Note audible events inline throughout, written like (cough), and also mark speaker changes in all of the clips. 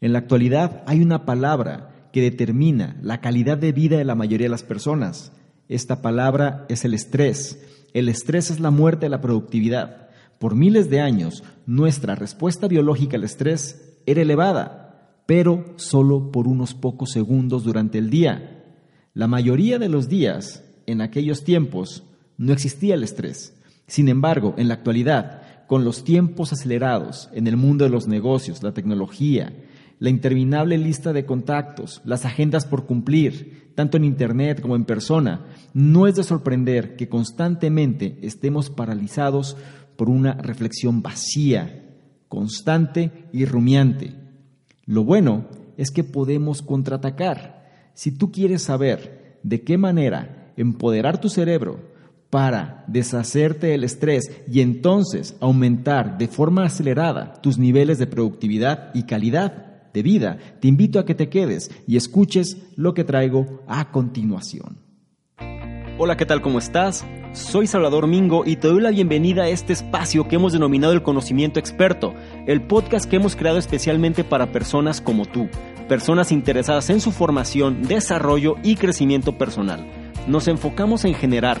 Speaker 1: En la actualidad hay una palabra que determina la calidad de vida de la mayoría de las personas. Esta palabra es el estrés. El estrés es la muerte de la productividad. Por miles de años, nuestra respuesta biológica al estrés era elevada, pero solo por unos pocos segundos durante el día. La mayoría de los días, en aquellos tiempos, no existía el estrés. Sin embargo, en la actualidad, con los tiempos acelerados en el mundo de los negocios, la tecnología, la interminable lista de contactos, las agendas por cumplir, tanto en Internet como en persona, no es de sorprender que constantemente estemos paralizados por una reflexión vacía, constante y rumiante. Lo bueno es que podemos contraatacar. Si tú quieres saber de qué manera empoderar tu cerebro para deshacerte del estrés y entonces aumentar de forma acelerada tus niveles de productividad y calidad, de vida, te invito a que te quedes y escuches lo que traigo a continuación.
Speaker 2: Hola, ¿qué tal? ¿Cómo estás? Soy Salvador Mingo y te doy la bienvenida a este espacio que hemos denominado el conocimiento experto, el podcast que hemos creado especialmente para personas como tú, personas interesadas en su formación, desarrollo y crecimiento personal nos enfocamos en generar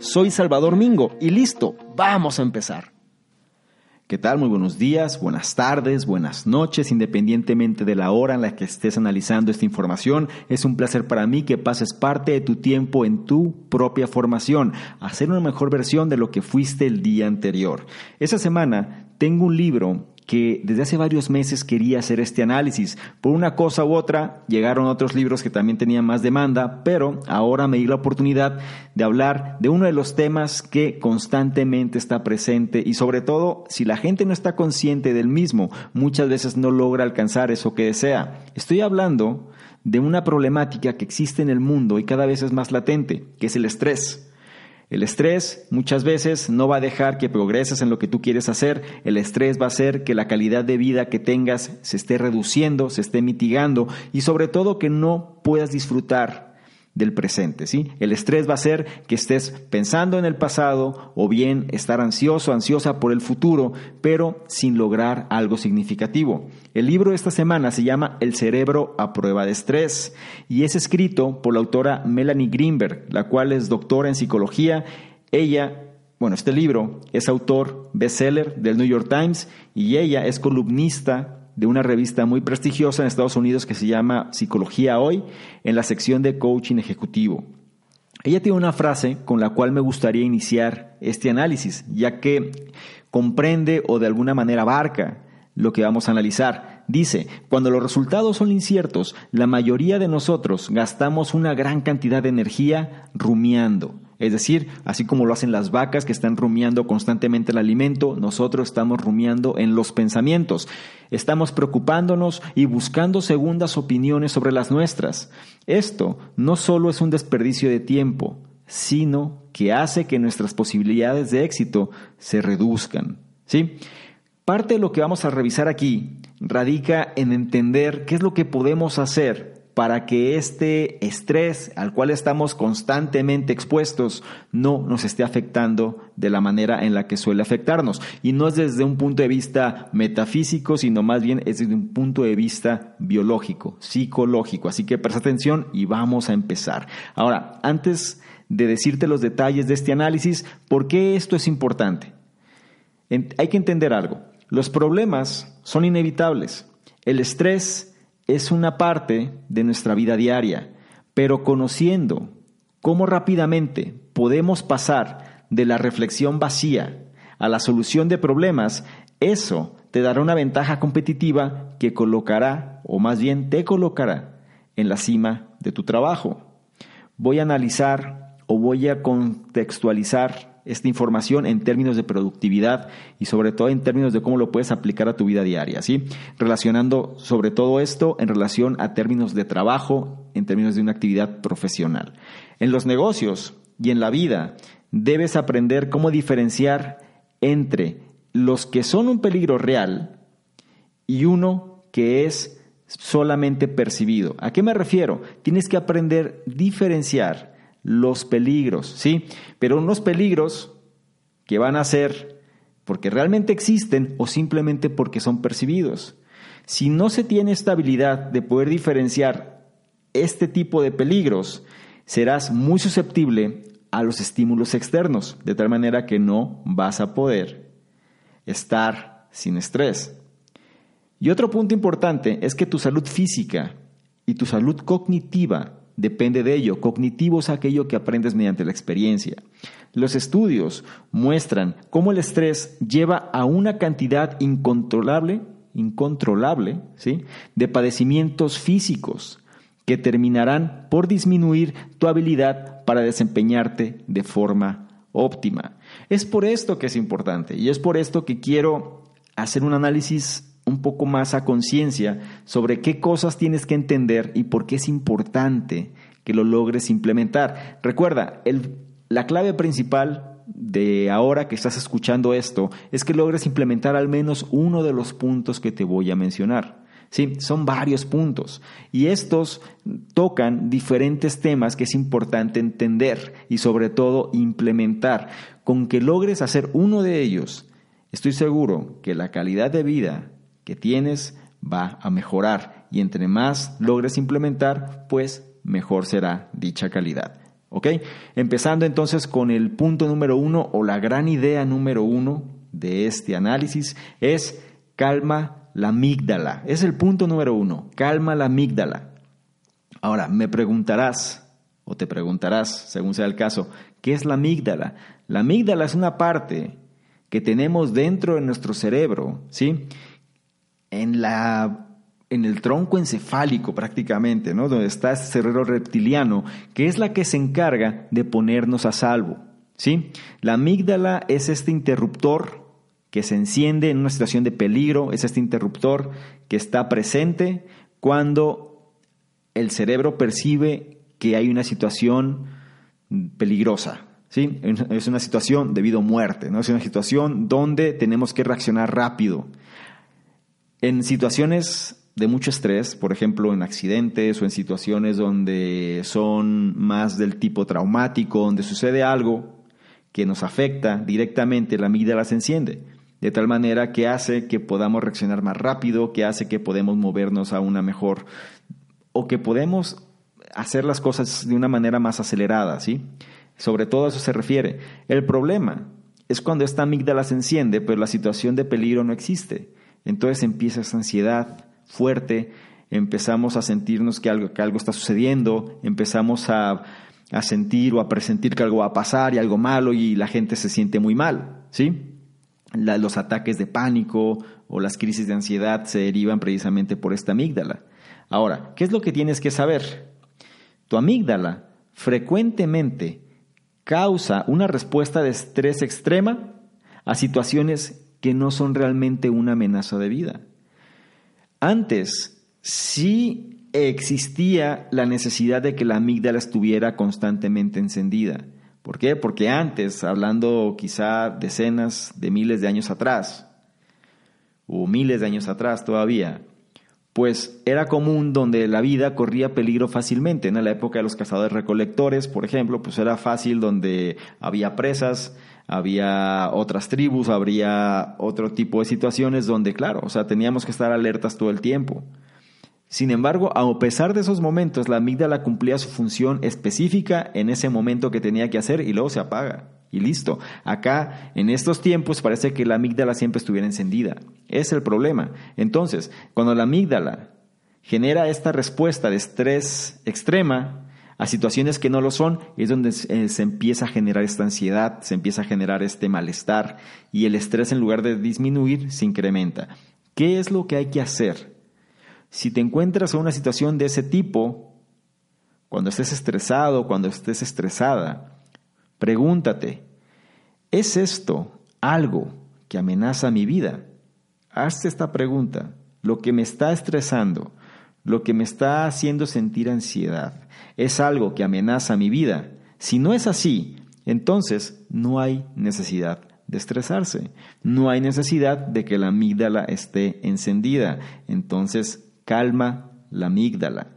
Speaker 2: Soy Salvador Mingo y listo, vamos a empezar.
Speaker 1: ¿Qué tal? Muy buenos días, buenas tardes, buenas noches, independientemente de la hora en la que estés analizando esta información. Es un placer para mí que pases parte de tu tiempo en tu propia formación, hacer una mejor versión de lo que fuiste el día anterior. Esa semana tengo un libro que desde hace varios meses quería hacer este análisis. Por una cosa u otra, llegaron otros libros que también tenían más demanda, pero ahora me di la oportunidad de hablar de uno de los temas que constantemente está presente y sobre todo, si la gente no está consciente del mismo, muchas veces no logra alcanzar eso que desea. Estoy hablando de una problemática que existe en el mundo y cada vez es más latente, que es el estrés. El estrés muchas veces no va a dejar que progreses en lo que tú quieres hacer. El estrés va a hacer que la calidad de vida que tengas se esté reduciendo, se esté mitigando y sobre todo que no puedas disfrutar del presente, ¿sí? El estrés va a ser que estés pensando en el pasado o bien estar ansioso, ansiosa por el futuro, pero sin lograr algo significativo. El libro de esta semana se llama El cerebro a prueba de estrés y es escrito por la autora Melanie Greenberg, la cual es doctora en psicología. Ella bueno, este libro es autor bestseller del New York Times y ella es columnista de una revista muy prestigiosa en Estados Unidos que se llama Psicología Hoy, en la sección de coaching ejecutivo. Ella tiene una frase con la cual me gustaría iniciar este análisis, ya que comprende o de alguna manera abarca lo que vamos a analizar. Dice, cuando los resultados son inciertos, la mayoría de nosotros gastamos una gran cantidad de energía rumiando es decir, así como lo hacen las vacas que están rumiando constantemente el alimento, nosotros estamos rumiando en los pensamientos. Estamos preocupándonos y buscando segundas opiniones sobre las nuestras. Esto no solo es un desperdicio de tiempo, sino que hace que nuestras posibilidades de éxito se reduzcan. ¿Sí? Parte de lo que vamos a revisar aquí radica en entender qué es lo que podemos hacer para que este estrés al cual estamos constantemente expuestos no nos esté afectando de la manera en la que suele afectarnos. Y no es desde un punto de vista metafísico, sino más bien es desde un punto de vista biológico, psicológico. Así que presta atención y vamos a empezar. Ahora, antes de decirte los detalles de este análisis, ¿por qué esto es importante? hay que entender algo. Los problemas son inevitables. El estrés es una parte de nuestra vida diaria, pero conociendo cómo rápidamente podemos pasar de la reflexión vacía a la solución de problemas, eso te dará una ventaja competitiva que colocará, o más bien te colocará, en la cima de tu trabajo. Voy a analizar o voy a contextualizar esta información en términos de productividad y sobre todo en términos de cómo lo puedes aplicar a tu vida diaria, ¿sí? Relacionando sobre todo esto en relación a términos de trabajo, en términos de una actividad profesional. En los negocios y en la vida debes aprender cómo diferenciar entre los que son un peligro real y uno que es solamente percibido. ¿A qué me refiero? Tienes que aprender a diferenciar los peligros, ¿sí? Pero unos peligros que van a ser porque realmente existen o simplemente porque son percibidos. Si no se tiene esta habilidad de poder diferenciar este tipo de peligros, serás muy susceptible a los estímulos externos, de tal manera que no vas a poder estar sin estrés. Y otro punto importante es que tu salud física y tu salud cognitiva depende de ello. Cognitivo es aquello que aprendes mediante la experiencia. Los estudios muestran cómo el estrés lleva a una cantidad incontrolable, incontrolable, ¿sí? de padecimientos físicos que terminarán por disminuir tu habilidad para desempeñarte de forma óptima. Es por esto que es importante y es por esto que quiero hacer un análisis un poco más a conciencia sobre qué cosas tienes que entender y por qué es importante que lo logres implementar. Recuerda, la clave principal de ahora que estás escuchando esto es que logres implementar al menos uno de los puntos que te voy a mencionar. Sí, son varios puntos y estos tocan diferentes temas que es importante entender y sobre todo implementar. Con que logres hacer uno de ellos, estoy seguro que la calidad de vida que tienes va a mejorar y entre más logres implementar, pues mejor será dicha calidad. ¿Ok? Empezando entonces con el punto número uno o la gran idea número uno de este análisis es calma la amígdala. Es el punto número uno, calma la amígdala. Ahora, me preguntarás, o te preguntarás, según sea el caso, ¿qué es la amígdala? La amígdala es una parte que tenemos dentro de nuestro cerebro, ¿sí? En, la, en el tronco encefálico prácticamente, ¿no? donde está este cerebro reptiliano, que es la que se encarga de ponernos a salvo. ¿sí? La amígdala es este interruptor que se enciende en una situación de peligro, es este interruptor que está presente cuando el cerebro percibe que hay una situación peligrosa, ¿sí? Es una situación debido a muerte, ¿no? Es una situación donde tenemos que reaccionar rápido. En situaciones de mucho estrés, por ejemplo en accidentes o en situaciones donde son más del tipo traumático, donde sucede algo que nos afecta directamente, la amígdala se enciende, de tal manera que hace que podamos reaccionar más rápido, que hace que podemos movernos a una mejor o que podemos hacer las cosas de una manera más acelerada, ¿sí? Sobre todo a eso se refiere. El problema es cuando esta amígdala se enciende, pero la situación de peligro no existe. Entonces empieza esa ansiedad fuerte, empezamos a sentirnos que algo, que algo está sucediendo, empezamos a, sentir o a presentir que algo va a pasar y algo malo y la gente se siente muy mal, ¿sí? los ataques de pánico o las crisis de ansiedad se derivan precisamente por esta amígdala. Ahora, ¿qué es lo que tienes que saber? Tu amígdala frecuentemente causa una respuesta de estrés extrema a situaciones que no son realmente una amenaza de vida. Antes sí existía la necesidad de que la amígdala estuviera constantemente encendida. ¿Por qué? Porque antes, hablando quizá decenas de miles de años atrás, o miles de años atrás todavía, pues era común donde la vida corría peligro fácilmente. En la época de los cazadores recolectores, por ejemplo, pues era fácil donde había presas, había otras tribus, habría otro tipo de situaciones donde, claro, o sea, teníamos que estar alertas todo el tiempo. Sin embargo, a pesar de esos momentos, la amígdala cumplía su función específica en ese momento que tenía que hacer y luego se apaga. Y listo. Acá, en estos tiempos, parece que la amígdala siempre estuviera encendida. Es el problema. Entonces, cuando la amígdala genera esta respuesta de estrés extrema, a situaciones que no lo son, es donde eh, se empieza a generar esta ansiedad, se empieza a generar este malestar y el estrés en lugar de disminuir se incrementa. ¿Qué es lo que hay que hacer? Si te encuentras en una situación de ese tipo, cuando estés estresado, cuando estés estresada, pregúntate, ¿es esto algo que amenaza mi vida? Hazte esta pregunta. Lo que me está estresando, lo que me está haciendo sentir ansiedad, es algo que amenaza mi vida. Si no es así, entonces no hay necesidad de estresarse, no hay necesidad de que la amígdala esté encendida. Entonces, calma la amígdala.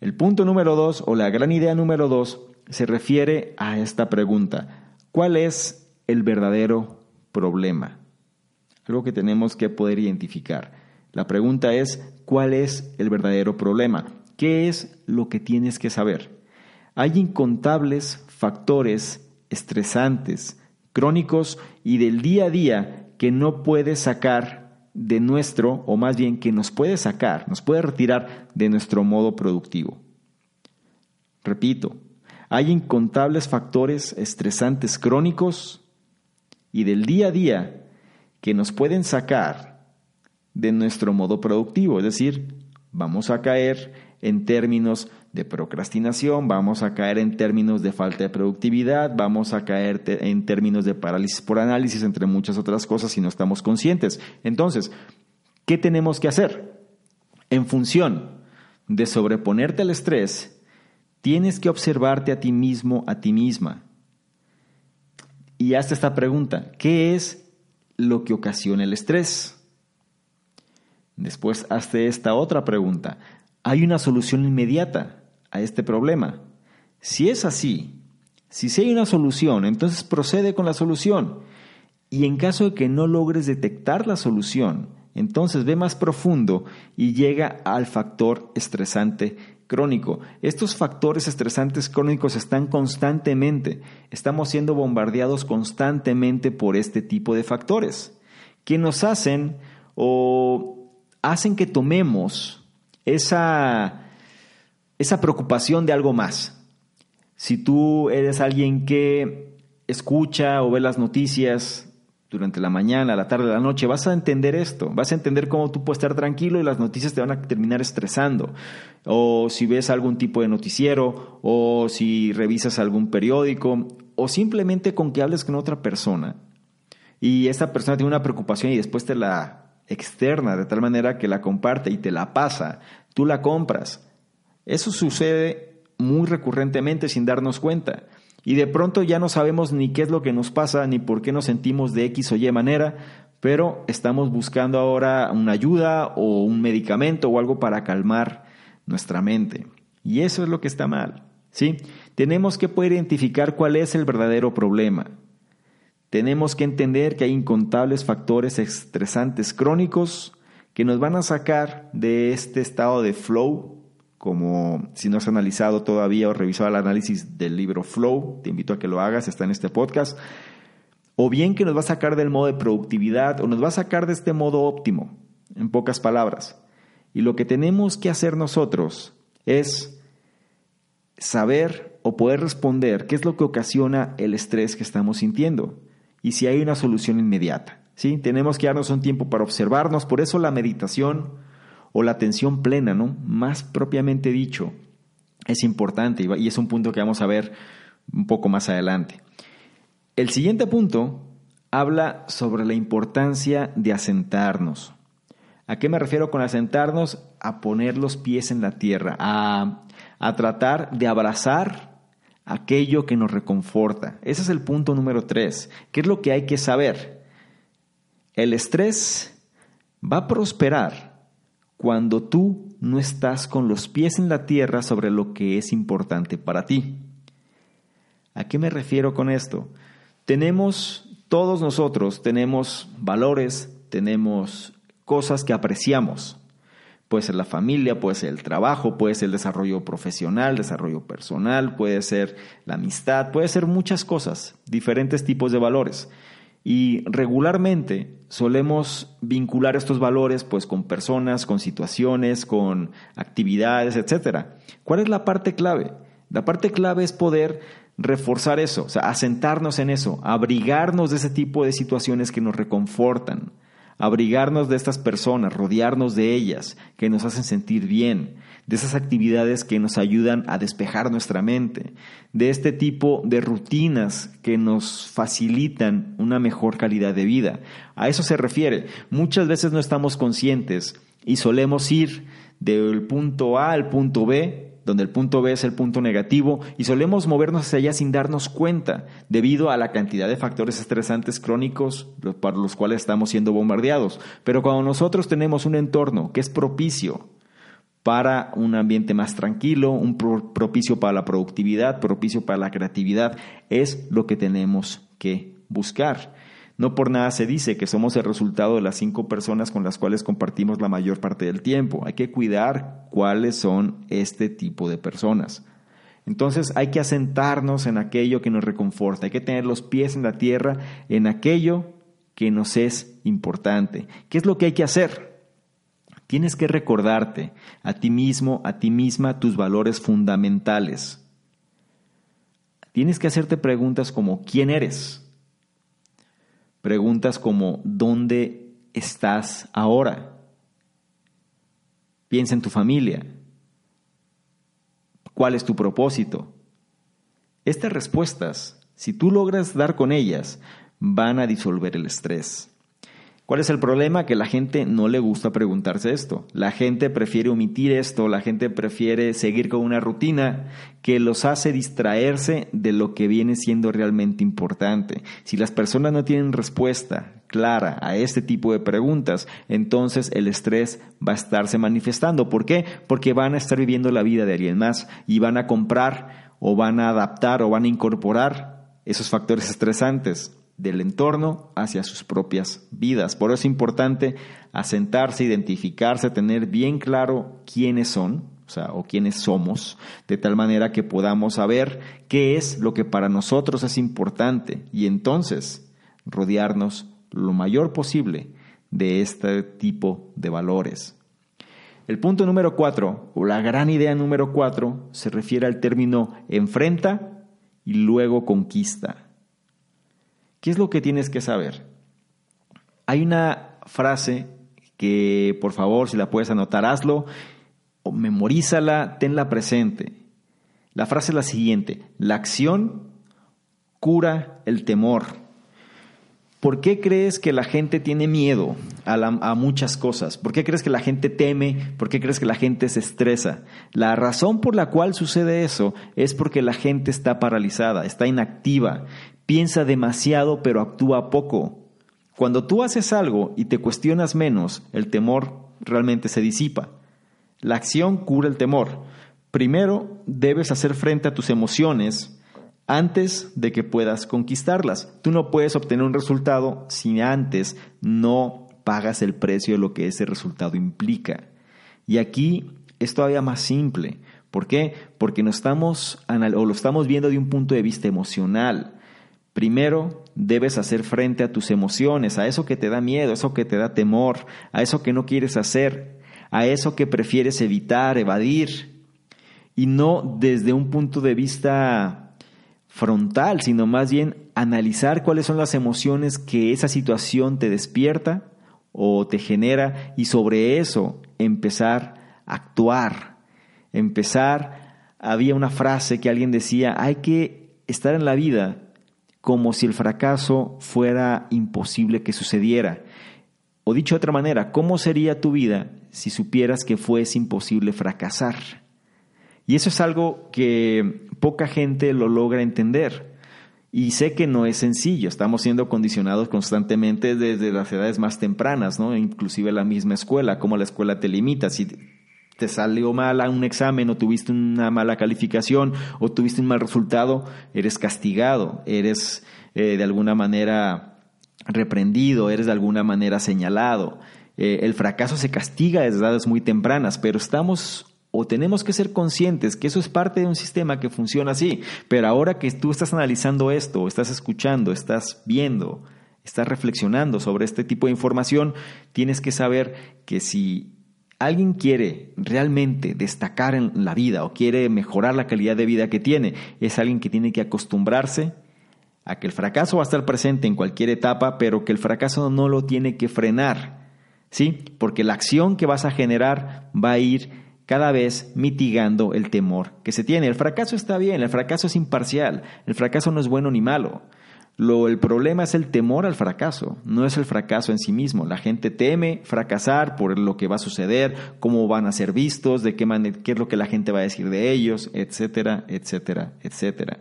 Speaker 1: El punto número dos, o la gran idea número dos, se refiere a esta pregunta. ¿Cuál es el verdadero problema? Algo que tenemos que poder identificar. La pregunta es, ¿cuál es el verdadero problema? ¿Qué es lo que tienes que saber? Hay incontables factores estresantes, crónicos y del día a día que no puedes sacar de nuestro, o más bien que nos puede sacar, nos puede retirar de nuestro modo productivo. Repito, hay incontables factores estresantes crónicos y del día a día que nos pueden sacar de nuestro modo productivo, es decir, vamos a caer en términos de procrastinación, vamos a caer en términos de falta de productividad, vamos a caer en términos de parálisis por análisis, entre muchas otras cosas, si no estamos conscientes. Entonces, ¿qué tenemos que hacer? En función de sobreponerte al estrés, Tienes que observarte a ti mismo, a ti misma. Y hazte esta pregunta, ¿qué es lo que ocasiona el estrés? Después hazte esta otra pregunta, ¿hay una solución inmediata a este problema? Si es así, si hay una solución, entonces procede con la solución. Y en caso de que no logres detectar la solución, entonces ve más profundo y llega al factor estresante crónico. Estos factores estresantes crónicos están constantemente, estamos siendo bombardeados constantemente por este tipo de factores, que nos hacen o hacen que tomemos esa, esa preocupación de algo más. Si tú eres alguien que escucha o ve las noticias durante la mañana, la tarde, la noche, vas a entender esto, vas a entender cómo tú puedes estar tranquilo y las noticias te van a terminar estresando. O si ves algún tipo de noticiero, o si revisas algún periódico, o simplemente con que hables con otra persona y esta persona tiene una preocupación y después te la externa de tal manera que la comparte y te la pasa, tú la compras. Eso sucede muy recurrentemente sin darnos cuenta. Y de pronto ya no sabemos ni qué es lo que nos pasa, ni por qué nos sentimos de X o Y manera, pero estamos buscando ahora una ayuda o un medicamento o algo para calmar nuestra mente. Y eso es lo que está mal. ¿sí? Tenemos que poder identificar cuál es el verdadero problema. Tenemos que entender que hay incontables factores estresantes crónicos que nos van a sacar de este estado de flow como si no has analizado todavía o revisado el análisis del libro Flow, te invito a que lo hagas, está en este podcast, o bien que nos va a sacar del modo de productividad o nos va a sacar de este modo óptimo, en pocas palabras. Y lo que tenemos que hacer nosotros es saber o poder responder qué es lo que ocasiona el estrés que estamos sintiendo y si hay una solución inmediata. ¿sí? Tenemos que darnos un tiempo para observarnos, por eso la meditación, o la atención plena, ¿no? Más propiamente dicho, es importante y es un punto que vamos a ver un poco más adelante. El siguiente punto habla sobre la importancia de asentarnos. ¿A qué me refiero con asentarnos? A poner los pies en la tierra, a, a tratar de abrazar aquello que nos reconforta. Ese es el punto número tres. ¿Qué es lo que hay que saber? El estrés va a prosperar cuando tú no estás con los pies en la tierra sobre lo que es importante para ti. ¿A qué me refiero con esto? Tenemos, todos nosotros tenemos valores, tenemos cosas que apreciamos. Puede ser la familia, puede ser el trabajo, puede ser el desarrollo profesional, desarrollo personal, puede ser la amistad, puede ser muchas cosas, diferentes tipos de valores. Y regularmente solemos vincular estos valores pues con personas, con situaciones, con actividades, etc. ¿Cuál es la parte clave? La parte clave es poder reforzar eso, o sea, asentarnos en eso, abrigarnos de ese tipo de situaciones que nos reconfortan, abrigarnos de estas personas, rodearnos de ellas, que nos hacen sentir bien, de esas actividades que nos ayudan a despejar nuestra mente, de este tipo de rutinas que nos facilitan una mejor calidad de vida. A eso se refiere. Muchas veces no estamos conscientes y solemos ir del punto A al punto B, donde el punto B es el punto negativo, y solemos movernos hacia allá sin darnos cuenta, debido a la cantidad de factores estresantes crónicos para los cuales estamos siendo bombardeados. Pero cuando nosotros tenemos un entorno que es propicio para un ambiente más tranquilo, un propicio para la productividad, propicio para la creatividad, es lo que tenemos que buscar. No por nada se dice que somos el resultado de las cinco personas con las cuales compartimos la mayor parte del tiempo. Hay que cuidar cuáles son este tipo de personas. Entonces hay que asentarnos en aquello que nos reconforta, hay que tener los pies en la tierra, en aquello que nos es importante. ¿Qué es lo que hay que hacer? Tienes que recordarte a ti mismo, a ti misma, tus valores fundamentales. Tienes que hacerte preguntas como ¿quién eres? Preguntas como ¿dónde estás ahora? Piensa en tu familia. ¿Cuál es tu propósito? Estas respuestas, si tú logras dar con ellas, van a disolver el estrés. ¿Cuál es el problema? Que la gente no le gusta preguntarse esto. La gente prefiere omitir esto, la gente prefiere seguir con una rutina que los hace distraerse de lo que viene siendo realmente importante. Si las personas no tienen respuesta clara a este tipo de preguntas, entonces el estrés va a estarse manifestando. ¿Por qué? Porque van a estar viviendo la vida de alguien más y van a comprar o van a adaptar o van a incorporar esos factores estresantes del entorno hacia sus propias vidas. Por eso es importante asentarse, identificarse, tener bien claro quiénes son, o quiénes somos, de tal manera que podamos saber qué es lo que para nosotros es importante y entonces rodearnos lo mayor posible de este tipo de valores. El punto número cuatro, o la gran idea número cuatro, se refiere al término enfrenta y luego conquista. ¿Qué es lo que tienes que saber? Hay una frase que, por favor, si la puedes anotar, hazlo o memorízala, tenla presente. La frase es la siguiente, la acción cura el temor. ¿Por qué crees que la gente tiene miedo a, a, muchas cosas? ¿Por qué crees que la gente teme? ¿Por qué crees que la gente se estresa? La razón por la cual sucede eso es porque la gente está paralizada, está inactiva, piensa demasiado pero actúa poco. Cuando tú haces algo y te cuestionas menos, el temor realmente se disipa. La acción cura el temor. Primero debes hacer frente a tus emociones antes de que puedas conquistarlas. Tú no puedes obtener un resultado si antes no pagas el precio de lo que ese resultado implica. Y aquí es todavía más simple. ¿Por qué? Porque no estamos, o lo estamos viendo de un punto de vista emocional. Primero debes hacer frente a tus emociones, a eso que te da miedo, a eso que te da temor, a eso que no quieres hacer, a eso que prefieres evitar, evadir, y no desde un punto de vista frontal, sino más bien analizar cuáles son las emociones que esa situación te despierta o te genera y sobre eso empezar a actuar, empezar, había una frase que alguien decía, hay que estar en la vida como si el fracaso fuera imposible que sucediera. O dicho de otra manera, ¿cómo sería tu vida si supieras que fuese imposible fracasar? Y eso es algo que poca gente lo logra entender. Y sé que no es sencillo, estamos siendo condicionados constantemente desde las edades más tempranas, ¿no? Inclusive la misma escuela, como la escuela te limita. Si te salió mal un examen o tuviste una mala calificación o tuviste un mal resultado, eres castigado, eres eh, de alguna manera reprendido, eres de alguna manera señalado. Eh, el fracaso se castiga desde edades muy tempranas, pero estamos o tenemos que ser conscientes que eso es parte de un sistema que funciona así. Pero ahora que tú estás analizando esto, estás escuchando, estás viendo, estás reflexionando sobre este tipo de información, tienes que saber que si alguien quiere realmente destacar en la vida o quiere mejorar la calidad de vida que tiene, es alguien que tiene que acostumbrarse a que el fracaso va a estar presente en cualquier etapa, pero que el fracaso no lo tiene que frenar, ¿sí? Porque la acción que vas a generar va a ir cada vez mitigando el temor que se tiene. El fracaso está bien, el fracaso es imparcial, el fracaso no es bueno ni malo. Lo, el problema es el temor al fracaso, no es el fracaso en sí mismo. La gente teme fracasar por lo que va a suceder, cómo van a ser vistos, de qué, manera, qué es lo que la gente va a decir de ellos, etcétera, etcétera, etcétera.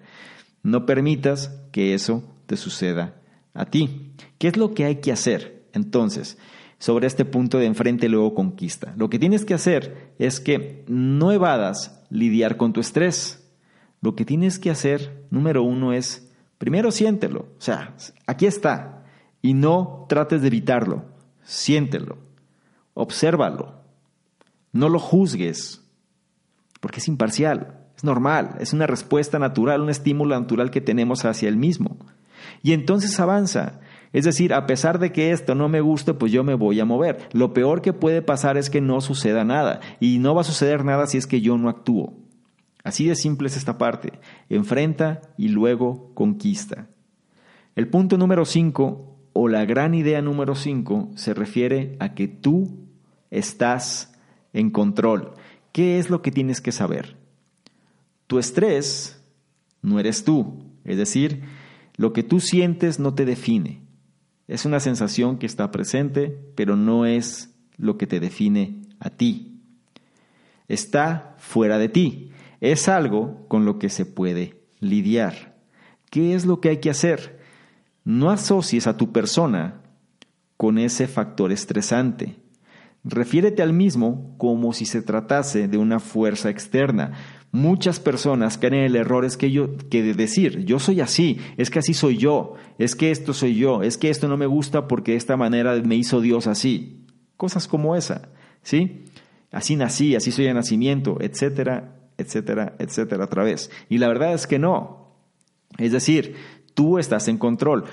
Speaker 1: No permitas que eso te suceda a ti. ¿Qué es lo que hay que hacer? Entonces, sobre este punto de enfrente luego conquista. Lo que tienes que hacer es que no evadas lidiar con tu estrés. Lo que tienes que hacer, número uno, es Primero siéntelo, o sea, aquí está, y no trates de evitarlo, siéntelo, obsérvalo, no lo juzgues, porque es imparcial, es normal, es una respuesta natural, un estímulo natural que tenemos hacia el mismo. Y entonces avanza. Es decir, a pesar de que esto no me guste, pues yo me voy a mover. Lo peor que puede pasar es que no suceda nada. Y no va a suceder nada si es que yo no actúo. Así de simple es esta parte. Enfrenta y luego conquista. El punto número 5 o la gran idea número 5 se refiere a que tú estás en control. ¿Qué es lo que tienes que saber? Tu estrés no eres tú. Es decir, lo que tú sientes no te define. Es una sensación que está presente, pero no es lo que te define a ti. Está fuera de ti es algo con lo que se puede lidiar. ¿Qué es lo que hay que hacer? No asocies a tu persona con ese factor estresante. Refiérete al mismo como si se tratase de una fuerza externa. Muchas personas caen en el error es que, yo, que de decir, yo soy así, es que así soy yo, es que esto soy yo, es que esto no me gusta porque de esta manera me hizo Dios así. Cosas como esa, ¿sí? Así nací, así soy de nacimiento, etcétera, etcétera, etcétera, otra vez. Y la verdad es que no. Es decir, tú estás en control.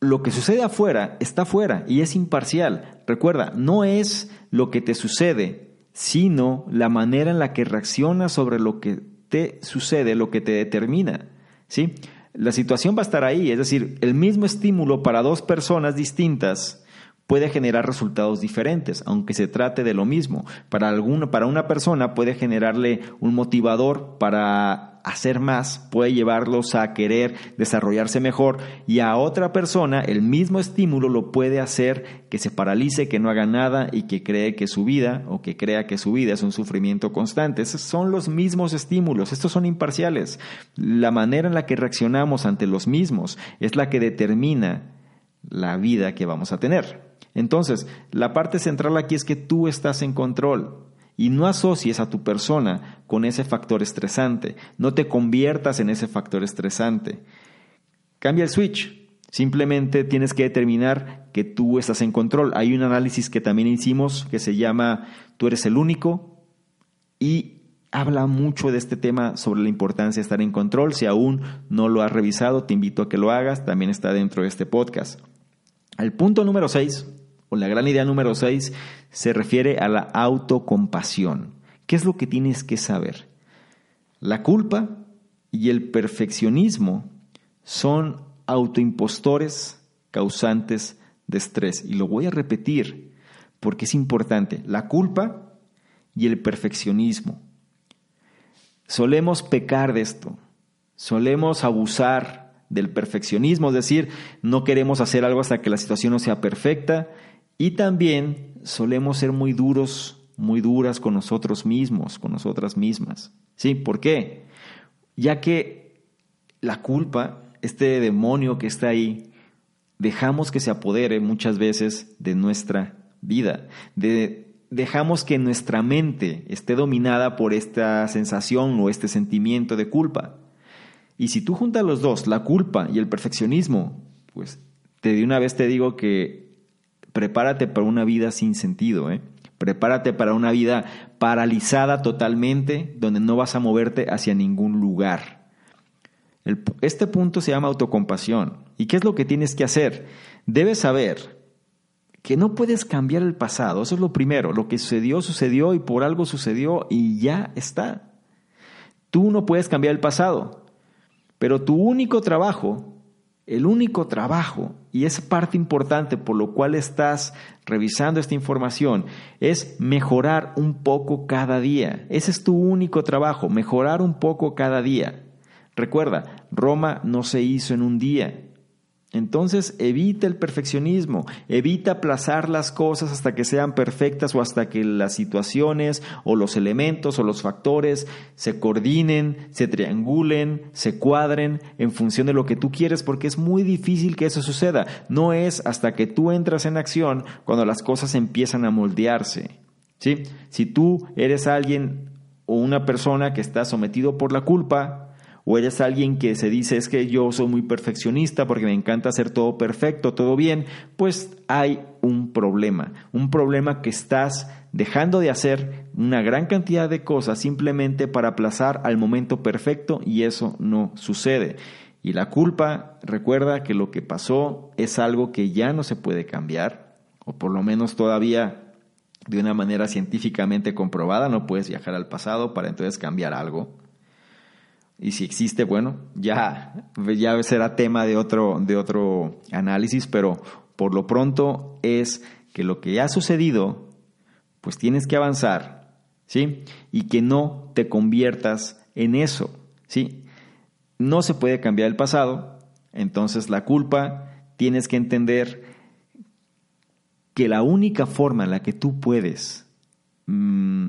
Speaker 1: Lo que sucede afuera está afuera y es imparcial. Recuerda, no es lo que te sucede, sino la manera en la que reaccionas sobre lo que te sucede, lo que te determina. ¿sí? La situación va a estar ahí, es decir, el mismo estímulo para dos personas distintas puede generar resultados diferentes, aunque se trate de lo mismo. Para, alguna, para una persona puede generarle un motivador para hacer más, puede llevarlos a querer desarrollarse mejor y a otra persona el mismo estímulo lo puede hacer que se paralice, que no haga nada y que cree que su vida o que crea que su vida es un sufrimiento constante. Esos son los mismos estímulos, estos son imparciales. La manera en la que reaccionamos ante los mismos es la que determina la vida que vamos a tener. Entonces, la parte central aquí es que tú estás en control y no asocies a tu persona con ese factor estresante, no te conviertas en ese factor estresante. Cambia el switch. Simplemente tienes que determinar que tú estás en control. Hay un análisis que también hicimos que se llama Tú eres el único y habla mucho de este tema sobre la importancia de estar en control. Si aún no lo has revisado, te invito a que lo hagas. También está dentro de este podcast. El punto número 6 o la gran idea número 6 se refiere a la autocompasión. ¿Qué es lo que tienes que saber? La culpa y el perfeccionismo son autoimpostores causantes de estrés. Y lo voy a repetir porque es importante. La culpa y el perfeccionismo. Solemos pecar de esto. Solemos abusar del perfeccionismo, es decir, no queremos hacer algo hasta que la situación no sea perfecta y también solemos ser muy duros, muy duras con nosotros mismos, con nosotras mismas. ¿Sí? ¿Por qué? Ya que la culpa, este demonio que está ahí, dejamos que se apodere muchas veces de nuestra vida. dejamos que nuestra mente esté dominada por esta sensación o este sentimiento de culpa. Y si tú juntas los dos, la culpa y el perfeccionismo, pues te de una vez te digo que prepárate para una vida sin sentido, ¿eh? Prepárate para una vida paralizada totalmente, donde no vas a moverte hacia ningún lugar. este punto se llama autocompasión. ¿Y qué es lo que tienes que hacer? Debes saber que no puedes cambiar el pasado. Eso es lo primero. Lo que sucedió, sucedió y por algo sucedió y ya está. Tú no puedes cambiar el pasado. Pero tu único trabajo el único trabajo, y es parte importante por lo cual estás revisando esta información, es mejorar un poco cada día. Ese es tu único trabajo, mejorar un poco cada día. Recuerda, Roma no se hizo en un día, Entonces evita el perfeccionismo, evita aplazar las cosas hasta que sean perfectas o hasta que las situaciones o los elementos o los factores se coordinen, se triangulen, se cuadren en función de lo que tú quieres porque es muy difícil que eso suceda. No es hasta que tú entras en acción cuando las cosas empiezan a moldearse. ¿sí? Si tú eres alguien o una persona que está sometido por la culpa, o eres alguien que se dice es que yo soy muy perfeccionista porque me encanta hacer todo perfecto, todo bien, pues hay un problema, un problema que estás dejando de hacer una gran cantidad de cosas simplemente para aplazar al momento perfecto y eso no sucede. Y la culpa, recuerda que lo que pasó es algo que ya no se puede cambiar, o por lo menos todavía de una manera científicamente comprobada, no puedes viajar al pasado para entonces cambiar algo. Y si existe, bueno, ya, ya será tema de otro, de otro análisis, pero por lo pronto es que lo que ha sucedido, pues tienes que avanzar, ¿sí? Y que no te conviertas en eso, ¿sí? No se puede cambiar el pasado, entonces la culpa tienes que entender que la única forma en la que tú puedes mm,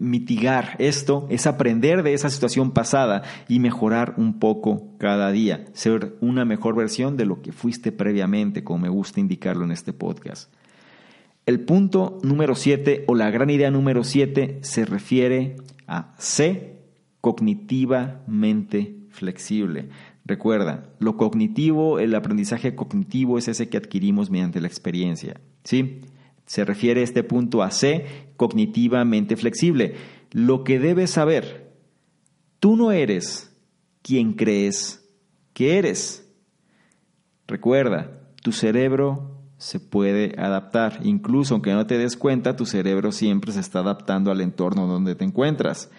Speaker 1: mitigar esto es aprender de esa situación pasada y mejorar un poco cada día, ser una mejor versión de lo que fuiste previamente, como me gusta indicarlo en este podcast. El punto número 7 o la gran idea número 7 se refiere a C, cognitivamente flexible. Recuerda, lo cognitivo, el aprendizaje cognitivo es ese que adquirimos mediante la experiencia. ¿sí? Se refiere este punto a C, cognitivamente flexible. Lo que debes saber, tú no eres quien crees que eres. Recuerda, tu cerebro se puede adaptar. Incluso aunque no te des cuenta, tu cerebro siempre se está adaptando al entorno donde te encuentras.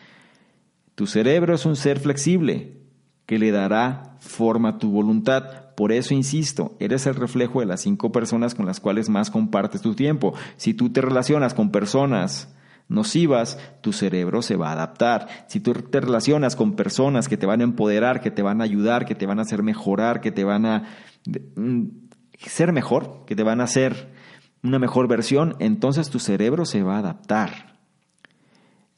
Speaker 1: Tu cerebro es un ser flexible que le dará forma a tu voluntad. Por eso insisto, eres el reflejo de las cinco personas con las cuales más compartes tu tiempo. Si tú te relacionas con personas nocivas, tu cerebro se va a adaptar. Si tú te relacionas con personas que te van a empoderar, que te van a ayudar, que te van a hacer mejorar, que te van a mm, ser mejor, que te van a hacer una mejor versión, entonces tu cerebro se va a adaptar.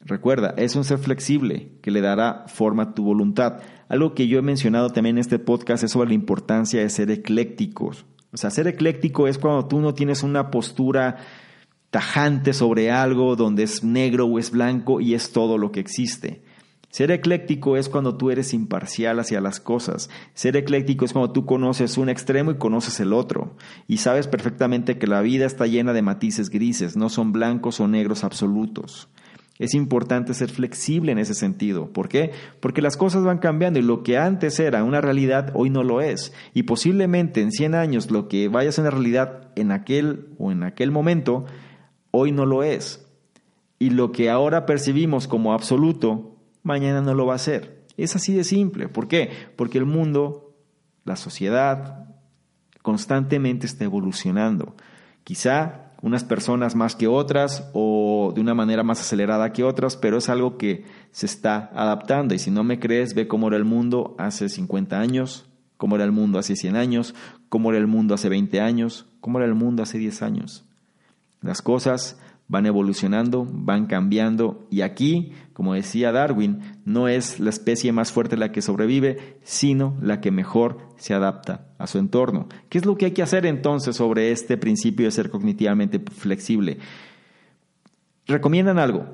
Speaker 1: Recuerda, es un ser flexible que le dará forma a tu voluntad. Algo que yo he mencionado también en este podcast es sobre la importancia de ser eclécticos. O sea, ser ecléctico es cuando tú no tienes una postura tajante sobre algo donde es negro o es blanco y es todo lo que existe. Ser ecléctico es cuando tú eres imparcial hacia las cosas. Ser ecléctico es cuando tú conoces un extremo y conoces el otro. Y sabes perfectamente que la vida está llena de matices grises, no son blancos o negros absolutos. Es importante ser flexible en ese sentido. ¿Por qué? Porque las cosas van cambiando y lo que antes era una realidad hoy no lo es. Y posiblemente en 100 años lo que vaya a ser una realidad en aquel o en aquel momento, hoy no lo es. Y lo que ahora percibimos como absoluto, mañana no lo va a ser. Es así de simple. ¿Por qué? Porque el mundo, la sociedad, constantemente está evolucionando. Quizá unas personas más que otras o de una manera más acelerada que otras, pero es algo que se está adaptando. Y si no me crees, ve cómo era el mundo hace 50 años, cómo era el mundo hace 100 años, cómo era el mundo hace 20 años, cómo era el mundo hace 10 años. Las cosas van evolucionando, van cambiando y aquí, como decía Darwin, no es la especie más fuerte la que sobrevive, sino la que mejor se adapta a su entorno. ¿Qué es lo que hay que hacer entonces sobre este principio de ser cognitivamente flexible? Recomiendan algo.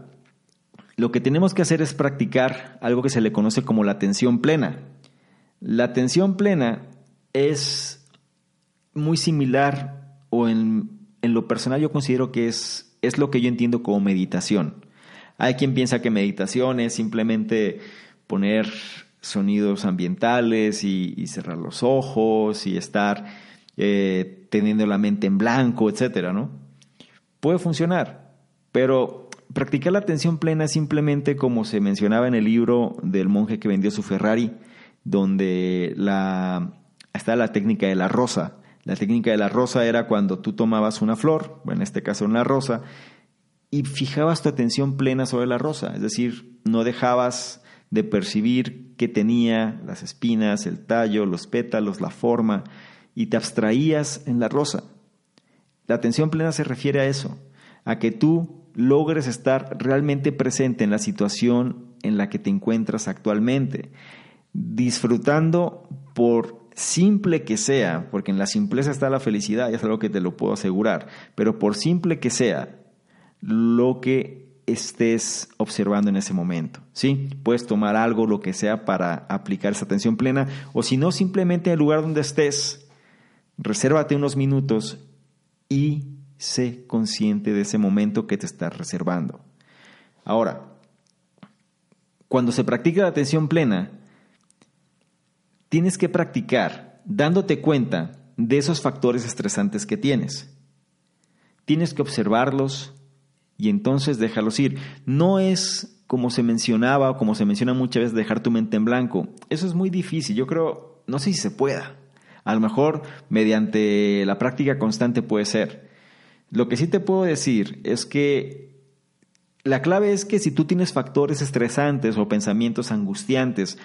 Speaker 1: Lo que tenemos que hacer es practicar algo que se le conoce como la atención plena. La atención plena es muy similar o en, en lo personal yo considero que es es lo que yo entiendo como meditación. Hay quien piensa que meditación es simplemente poner sonidos ambientales y, cerrar los ojos y estar eh, teniendo la mente en blanco, etcétera, ¿no? Puede funcionar, pero practicar la atención plena es simplemente como se mencionaba en el libro del monje que vendió su Ferrari, donde está la técnica de la rosa. La técnica de la rosa era cuando tú tomabas una flor, en este caso una rosa, y fijabas tu atención plena sobre la rosa, es decir, no dejabas de percibir qué tenía las espinas, el tallo, los pétalos, la forma, y te abstraías en la rosa. La atención plena se refiere a eso, a que tú logres estar realmente presente en la situación en la que te encuentras actualmente, disfrutando por simple que sea, porque en la simpleza está la felicidad, ya es algo que te lo puedo asegurar, pero por simple que sea lo que estés observando en ese momento, ¿sí? Puedes tomar algo, lo que sea, para aplicar esa atención plena, o si no, simplemente en el lugar donde estés, resérvate unos minutos y sé consciente de ese momento que te estás reservando. Ahora, cuando se practica la atención plena, tienes que practicar dándote cuenta de esos factores estresantes que tienes. Tienes que observarlos y entonces déjalos ir. No es como se mencionaba o como se menciona muchas veces dejar tu mente en blanco. Eso es muy difícil. Yo creo, no sé si se pueda. A lo mejor mediante la práctica constante puede ser. Lo que sí te puedo decir es que la clave es que si tú tienes factores estresantes o pensamientos angustiantes,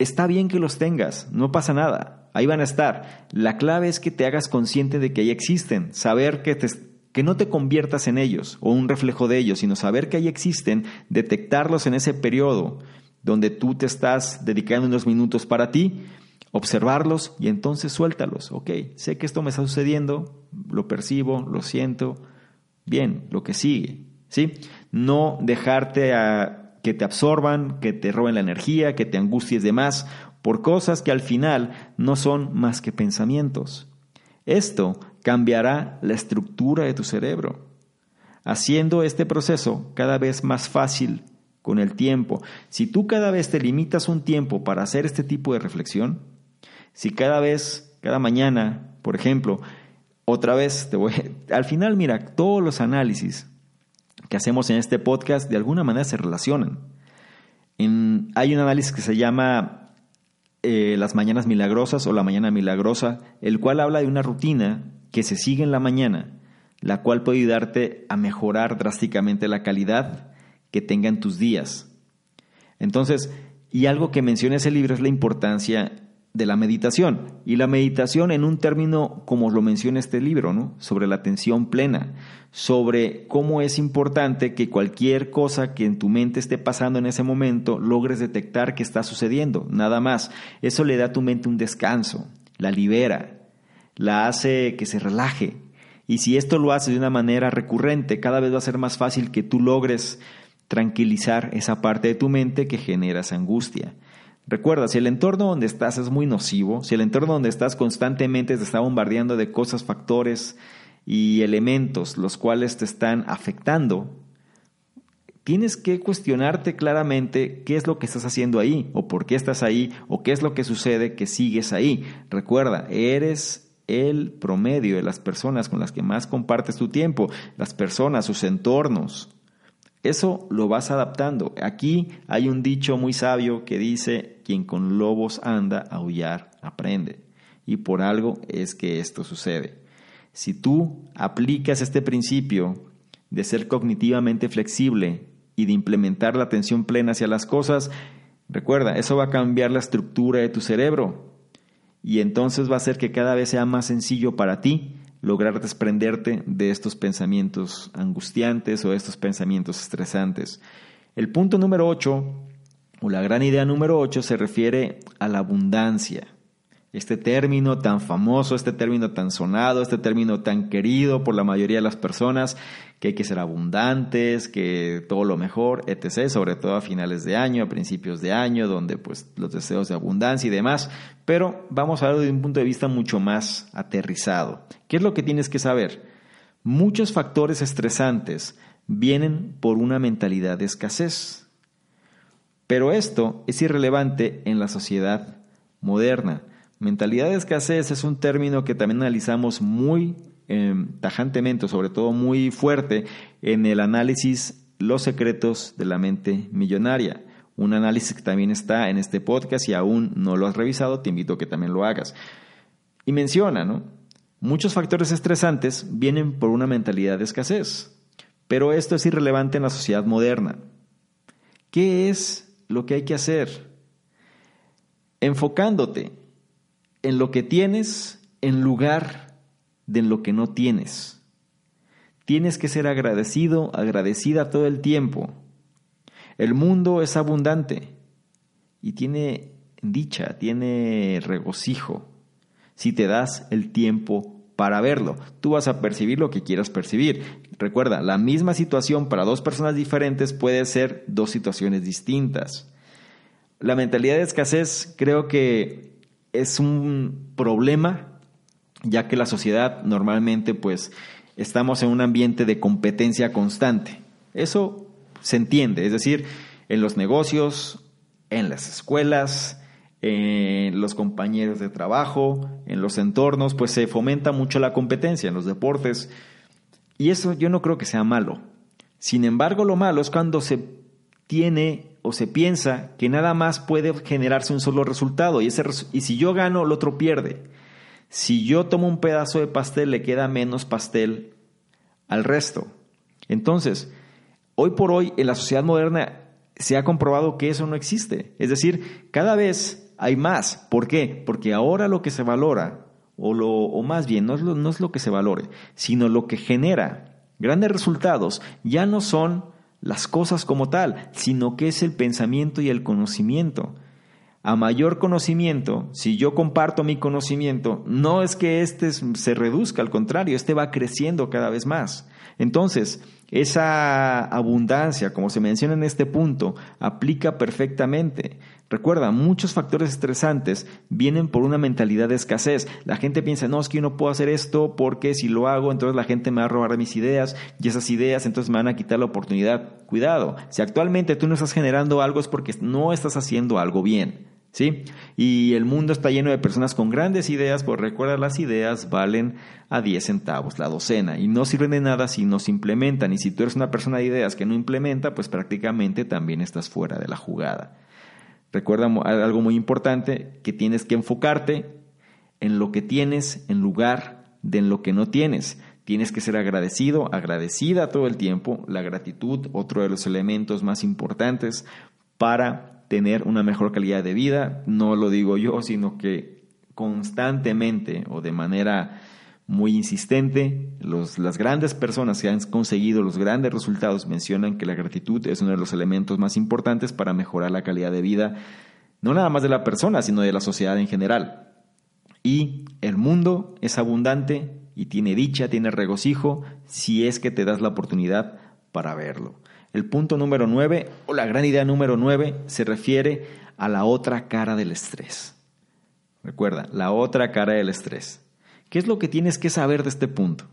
Speaker 1: está bien que los tengas, no pasa nada, ahí van a estar. La clave es que te hagas consciente de que ahí existen, saber que, que no te conviertas en ellos o un reflejo de ellos, sino saber que ahí existen, detectarlos en ese periodo donde tú te estás dedicando unos minutos para ti observarlos y entonces suéltalos. Ok, sé que esto me está sucediendo, lo percibo, lo siento. Bien, lo que sigue. ¿sí? No dejarte a que te absorban, que te roben la energía, que te angusties de más por cosas que al final no son más que pensamientos. Esto cambiará la estructura de tu cerebro, haciendo este proceso cada vez más fácil con el tiempo. Si tú cada vez te limitas un tiempo para hacer este tipo de reflexión, si cada vez, cada mañana, por ejemplo, otra vez te voy, (laughs) al final mira, todos los análisis que hacemos en este podcast de alguna manera se relacionan. hay un análisis que se llama eh, Las Mañanas Milagrosas o La Mañana Milagrosa, el cual habla de una rutina que se sigue en la mañana, la cual puede ayudarte a mejorar drásticamente la calidad que tengan tus días. Entonces, y algo que menciona ese libro es la importancia de la meditación. Y la meditación en un término, como lo menciona este libro, ¿no? sobre la atención plena, sobre cómo es importante que cualquier cosa que en tu mente esté pasando en ese momento logres detectar que está sucediendo, nada más. Eso le da a tu mente un descanso, la libera, la hace que se relaje. Y si esto lo hace de una manera recurrente, cada vez va a ser más fácil que tú logres tranquilizar esa parte de tu mente que genera angustia. Recuerda, si el entorno donde estás es muy nocivo, si el entorno donde estás constantemente te está bombardeando de cosas, factores y elementos los cuales te están afectando, tienes que cuestionarte claramente qué es lo que estás haciendo ahí, o por qué estás ahí, o qué es lo que sucede que sigues ahí. Recuerda, eres el promedio de las personas con las que más compartes tu tiempo, las personas, sus entornos. Eso lo vas adaptando. Aquí hay un dicho muy sabio que dice, quien con lobos anda, aullar aprende. Y por algo es que esto sucede. Si tú aplicas este principio de ser cognitivamente flexible y de implementar la atención plena hacia las cosas, recuerda, eso va a cambiar la estructura de tu cerebro. Y entonces va a hacer que cada vez sea más sencillo para ti lograr desprenderte de estos pensamientos angustiantes o de estos pensamientos estresantes. El punto número 8, o la gran idea número 8, se refiere a la abundancia. Este término tan famoso, este término tan sonado, este término tan querido por la mayoría de las personas, que hay que ser abundantes, que todo lo mejor, etc., sobre todo a finales de año, a principios de año, donde pues los deseos de abundancia y demás, pero vamos a verlo de un punto de vista mucho más aterrizado. ¿Qué es lo que tienes que saber? Muchos factores estresantes vienen por una mentalidad de escasez, pero esto es irrelevante en la sociedad moderna. Mentalidad de escasez es un término que también analizamos muy em, tajantemente, sobre todo muy fuerte, en el análisis Los secretos de la mente millonaria. Un análisis que también está en este podcast y aún no lo has revisado, te invito a que también lo hagas. Y menciona, ¿no? Muchos factores estresantes vienen por una mentalidad de escasez, pero esto es irrelevante en la sociedad moderna. ¿Qué es lo que hay que hacer? Enfocándote en lo que tienes en lugar de lo que no tienes. Tienes que ser agradecido, agradecida todo el tiempo. El mundo es abundante y tiene dicha, tiene regocijo si te das el tiempo para verlo. Tú vas a percibir lo que quieras percibir. Recuerda, la misma situación para dos personas diferentes puede ser dos situaciones distintas. La mentalidad de escasez creo que es un problema, ya que la sociedad normalmente pues estamos en un ambiente de competencia constante. Eso se entiende, es decir, en los negocios, en las escuelas, en los compañeros de trabajo, en los entornos, pues se fomenta mucho la competencia en los deportes. Y eso yo no creo que sea malo. Sin embargo, lo malo es cuando se tiene o se piensa que nada más puede generarse un solo resultado y, ese, y si yo gano, el otro pierde. Si yo tomo un pedazo de pastel, le queda menos pastel al resto. Entonces, hoy por hoy en la sociedad moderna se ha comprobado que eso no existe. Es decir, cada vez hay más. ¿Por qué? Porque ahora lo que se valora, o, lo, o más bien, no es, lo, no es lo que se valore, sino lo que genera grandes resultados, ya no son las cosas como tal, sino que es el pensamiento y el conocimiento. A mayor conocimiento, si yo comparto mi conocimiento, no es que éste se reduzca, al contrario, este va creciendo cada vez más. Entonces, esa abundancia, como se menciona en este punto, aplica perfectamente. Recuerda, muchos factores estresantes vienen por una mentalidad de escasez. La gente piensa, no, es que yo no puedo hacer esto porque si lo hago, entonces la gente me va a robar mis ideas y esas ideas entonces me van a quitar la oportunidad. Cuidado, si actualmente tú no estás generando algo es porque no estás haciendo algo bien. ¿sí? Y el mundo está lleno de personas con grandes ideas, pues recuerda, las ideas valen a 10 centavos la docena y no sirven de nada si no se implementan. Y si tú eres una persona de ideas que no implementa, pues prácticamente también estás fuera de la jugada. Recuerda algo muy importante, que tienes que enfocarte en lo que tienes en lugar de en lo que no tienes. Tienes que ser agradecido, agradecida todo el tiempo. La gratitud, otro de los elementos más importantes para tener una mejor calidad de vida. No lo digo yo, sino que constantemente o de manera muy insistente, las grandes personas que han conseguido los grandes resultados mencionan que la gratitud es uno de los elementos más importantes para mejorar la calidad de vida, no nada más de la persona, sino de la sociedad en general. Y el mundo es abundante y tiene dicha, tiene regocijo, si es que te das la oportunidad para verlo. El punto número nueve, o la gran idea número nueve, se refiere a la otra cara del estrés. Recuerda, la otra cara del estrés. ¿Qué es lo que tienes que saber de este punto?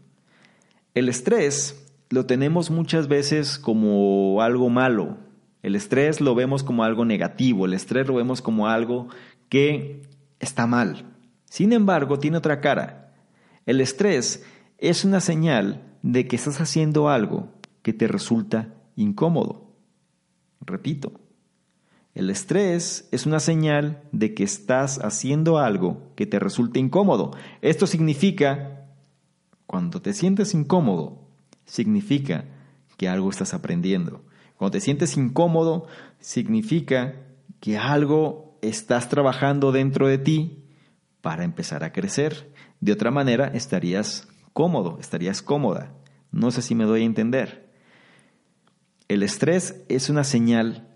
Speaker 1: El estrés lo tenemos muchas veces como algo malo. El estrés lo vemos como algo negativo. El estrés lo vemos como algo que está mal. Sin embargo, tiene otra cara. El estrés es una señal de que estás haciendo algo que te resulta incómodo. Repito, el estrés es una señal de que estás haciendo algo que te resulta incómodo. Esto significa, cuando te sientes incómodo, significa que algo estás aprendiendo. Cuando te sientes incómodo, significa que algo estás trabajando dentro de ti para empezar a crecer. De otra manera, estarías cómodo, estarías cómoda. No sé si me doy a entender. El estrés es una señal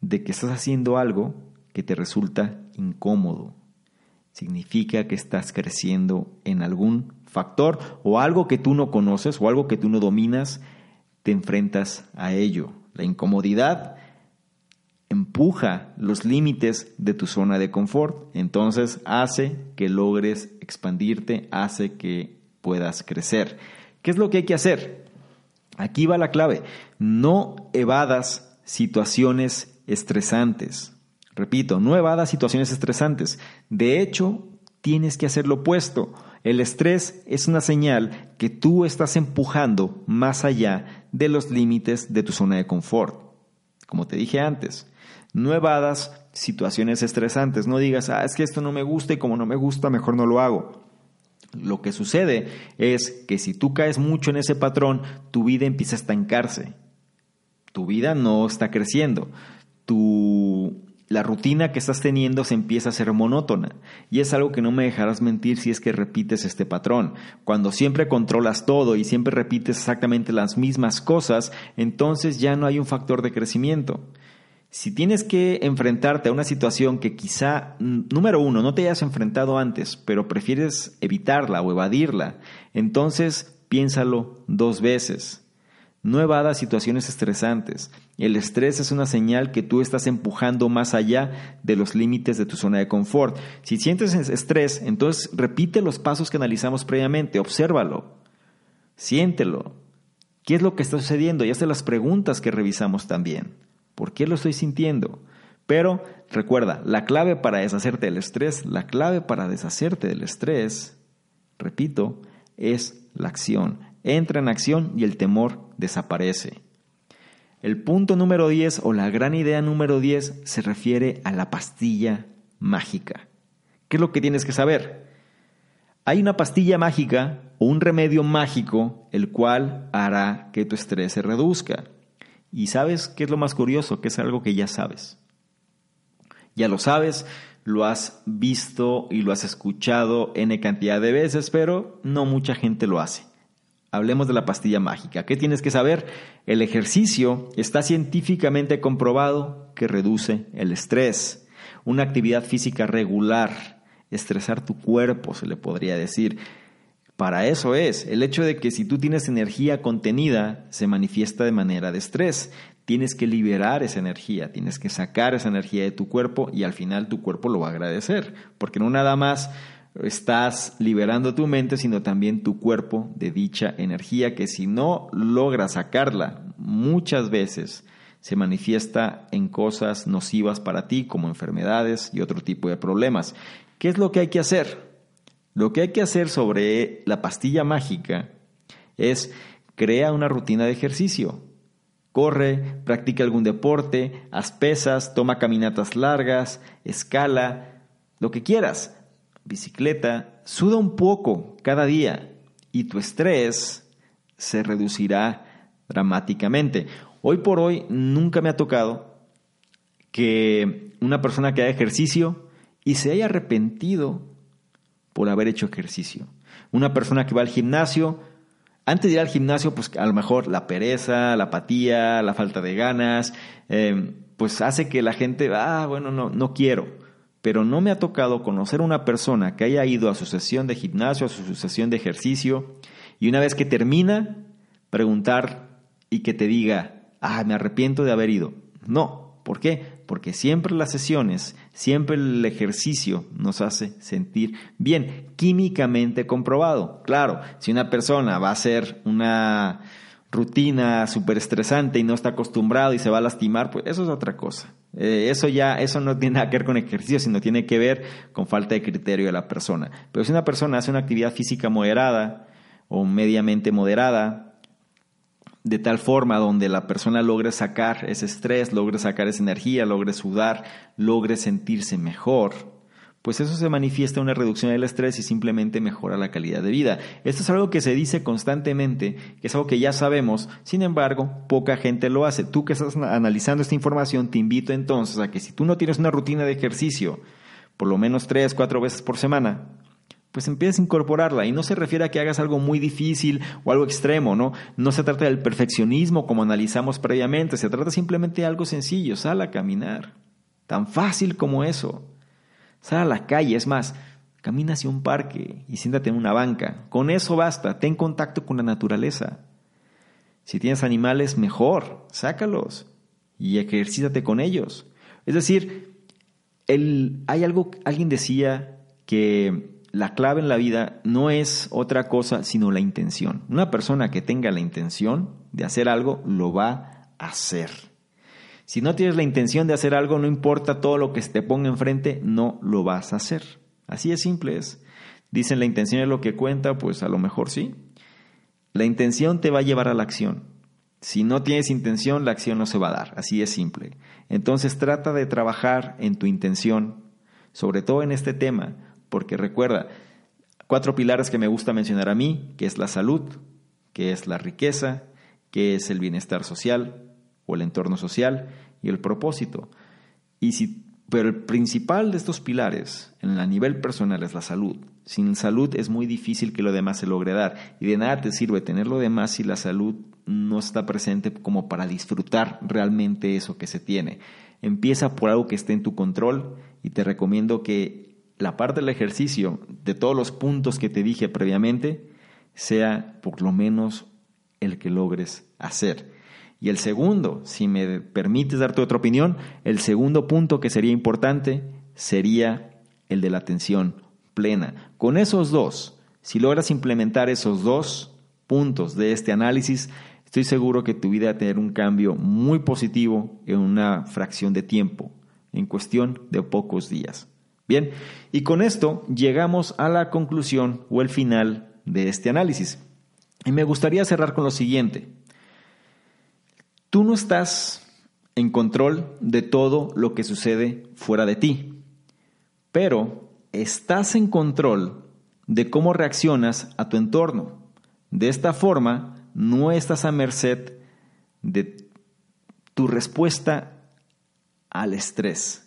Speaker 1: de que estás haciendo algo que te resulta incómodo. Significa que estás creciendo en algún factor o algo que tú no conoces o algo que tú no dominas, te enfrentas a ello. La incomodidad empuja los límites de tu zona de confort, entonces hace que logres expandirte, hace que puedas crecer. ¿Qué es lo que hay que hacer? Aquí va la clave. No evadas situaciones estresantes. Repito, no evadas situaciones estresantes. De hecho, tienes que hacer lo opuesto. El estrés es una señal que tú estás empujando más allá de los límites de tu zona de confort. Como te dije antes, no evadas situaciones estresantes. No digas, ah, es que esto no me gusta y como no me gusta, mejor no lo hago. Lo que sucede es que si tú caes mucho en ese patrón, tu vida empieza a estancarse. Tu vida no está creciendo. Tu la rutina que estás teniendo se empieza a ser monótona. Y es algo que no me dejarás mentir si es que repites este patrón. Cuando siempre controlas todo y siempre repites exactamente las mismas cosas, entonces ya no hay un factor de crecimiento. Si tienes que enfrentarte a una situación que quizá, número uno, no te hayas enfrentado antes, pero prefieres evitarla o evadirla, entonces piénsalo dos veces. No situaciones estresantes. El estrés es una señal que tú estás empujando más allá de los límites de tu zona de confort. Si sientes estrés, entonces repite los pasos que analizamos previamente, obsérvalo, siéntelo. ¿Qué es lo que está sucediendo? Y hazte las preguntas que revisamos también. ¿Por qué lo estoy sintiendo? Pero recuerda, la clave para deshacerte del estrés, la clave para deshacerte del estrés, repito, es la acción entra en acción y el temor desaparece. El punto número 10 o la gran idea número 10 se refiere a la pastilla mágica. ¿Qué es lo que tienes que saber? Hay una pastilla mágica o un remedio mágico el cual hará que tu estrés se reduzca. Y sabes qué es lo más curioso, que es algo que ya sabes. Ya lo sabes, lo has visto y lo has escuchado N cantidad de veces, pero no mucha gente lo hace. Hablemos de la pastilla mágica. ¿Qué tienes que saber? El ejercicio está científicamente comprobado que reduce el estrés. Una actividad física regular, estresar tu cuerpo, se le podría decir. Para eso es, el hecho de que si tú tienes energía contenida, se manifiesta de manera de estrés. Tienes que liberar esa energía, tienes que sacar esa energía de tu cuerpo y al final tu cuerpo lo va a agradecer, porque no nada más estás liberando tu mente, sino también tu cuerpo de dicha energía que si no logras sacarla muchas veces, se manifiesta en cosas nocivas para ti, como enfermedades y otro tipo de problemas. ¿Qué es lo que hay que hacer? Lo que hay que hacer sobre la pastilla mágica es crea una rutina de ejercicio. Corre, practica algún deporte, haz pesas, toma caminatas largas, escala, lo que quieras bicicleta, suda un poco cada día y tu estrés se reducirá dramáticamente. Hoy por hoy nunca me ha tocado que una persona que haga ejercicio y se haya arrepentido por haber hecho ejercicio. Una persona que va al gimnasio, antes de ir al gimnasio, pues a lo mejor la pereza, la apatía, la falta de ganas, eh, pues hace que la gente, ah, bueno, no, no quiero pero no me ha tocado conocer una persona que haya ido a su sesión de gimnasio, a su sesión de ejercicio, y una vez que termina, preguntar y que te diga, ah, me arrepiento de haber ido. No, ¿por qué? Porque siempre las sesiones, siempre el ejercicio nos hace sentir bien, químicamente comprobado. Claro, si una persona va a hacer una rutina súper estresante y no está acostumbrado y se va a lastimar, pues eso es otra cosa. Eh, eso ya, eso no tiene nada que ver con ejercicio, sino tiene que ver con falta de criterio de la persona. Pero si una persona hace una actividad física moderada o mediamente moderada, de tal forma donde la persona logre sacar ese estrés, logre sacar esa energía, logre sudar, logre sentirse mejor, pues eso se manifiesta una reducción del estrés y simplemente mejora la calidad de vida. Esto es algo que se dice constantemente, que es algo que ya sabemos, sin embargo, poca gente lo hace. Tú que estás analizando esta información, te invito entonces a que si tú no tienes una rutina de ejercicio, por lo menos tres, cuatro veces por semana, pues empieces a incorporarla. Y no se refiere a que hagas algo muy difícil o algo extremo, ¿no? No se trata del perfeccionismo como analizamos previamente, se trata simplemente de algo sencillo, sal a caminar. Tan fácil como eso. Sal a la calle, es más, camina hacia un parque y siéntate en una banca. Con eso basta, ten contacto con la naturaleza. Si tienes animales, mejor, sácalos y ejercítate con ellos. Es decir, el, hay algo, alguien decía que la clave en la vida no es otra cosa sino la intención. Una persona que tenga la intención de hacer algo, lo va a hacer. Si no tienes la intención de hacer algo, no importa todo lo que te ponga enfrente, no lo vas a hacer. Así de simple es. Dicen la intención es lo que cuenta, pues a lo mejor sí. La intención te va a llevar a la acción. Si no tienes intención, la acción no se va a dar. Así es simple. Entonces trata de trabajar en tu intención, sobre todo en este tema, porque recuerda, cuatro pilares que me gusta mencionar a mí, que es la salud, que es la riqueza, que es el bienestar social o el entorno social y el propósito. Y si Pero el principal de estos pilares en el nivel personal es la salud. Sin salud es muy difícil que lo demás se logre dar. Y de nada te sirve tener lo demás si la salud no está presente como para disfrutar realmente eso que se tiene. Empieza por algo que esté en tu control y te recomiendo que la parte del ejercicio, de todos los puntos que te dije previamente, sea por lo menos el que logres hacer. Y el segundo, si me permites darte otra opinión, el segundo punto que sería importante sería el de la atención plena. Con esos dos, si logras implementar esos dos puntos de este análisis, estoy seguro que tu vida va a tener un cambio muy positivo en una fracción de tiempo, en cuestión de pocos días. Bien, y con esto llegamos a la conclusión o el final de este análisis. Y me gustaría cerrar con lo siguiente. Tú no estás en control de todo lo que sucede fuera de ti, pero estás en control de cómo reaccionas a tu entorno. De esta forma, no estás a merced de tu respuesta al estrés.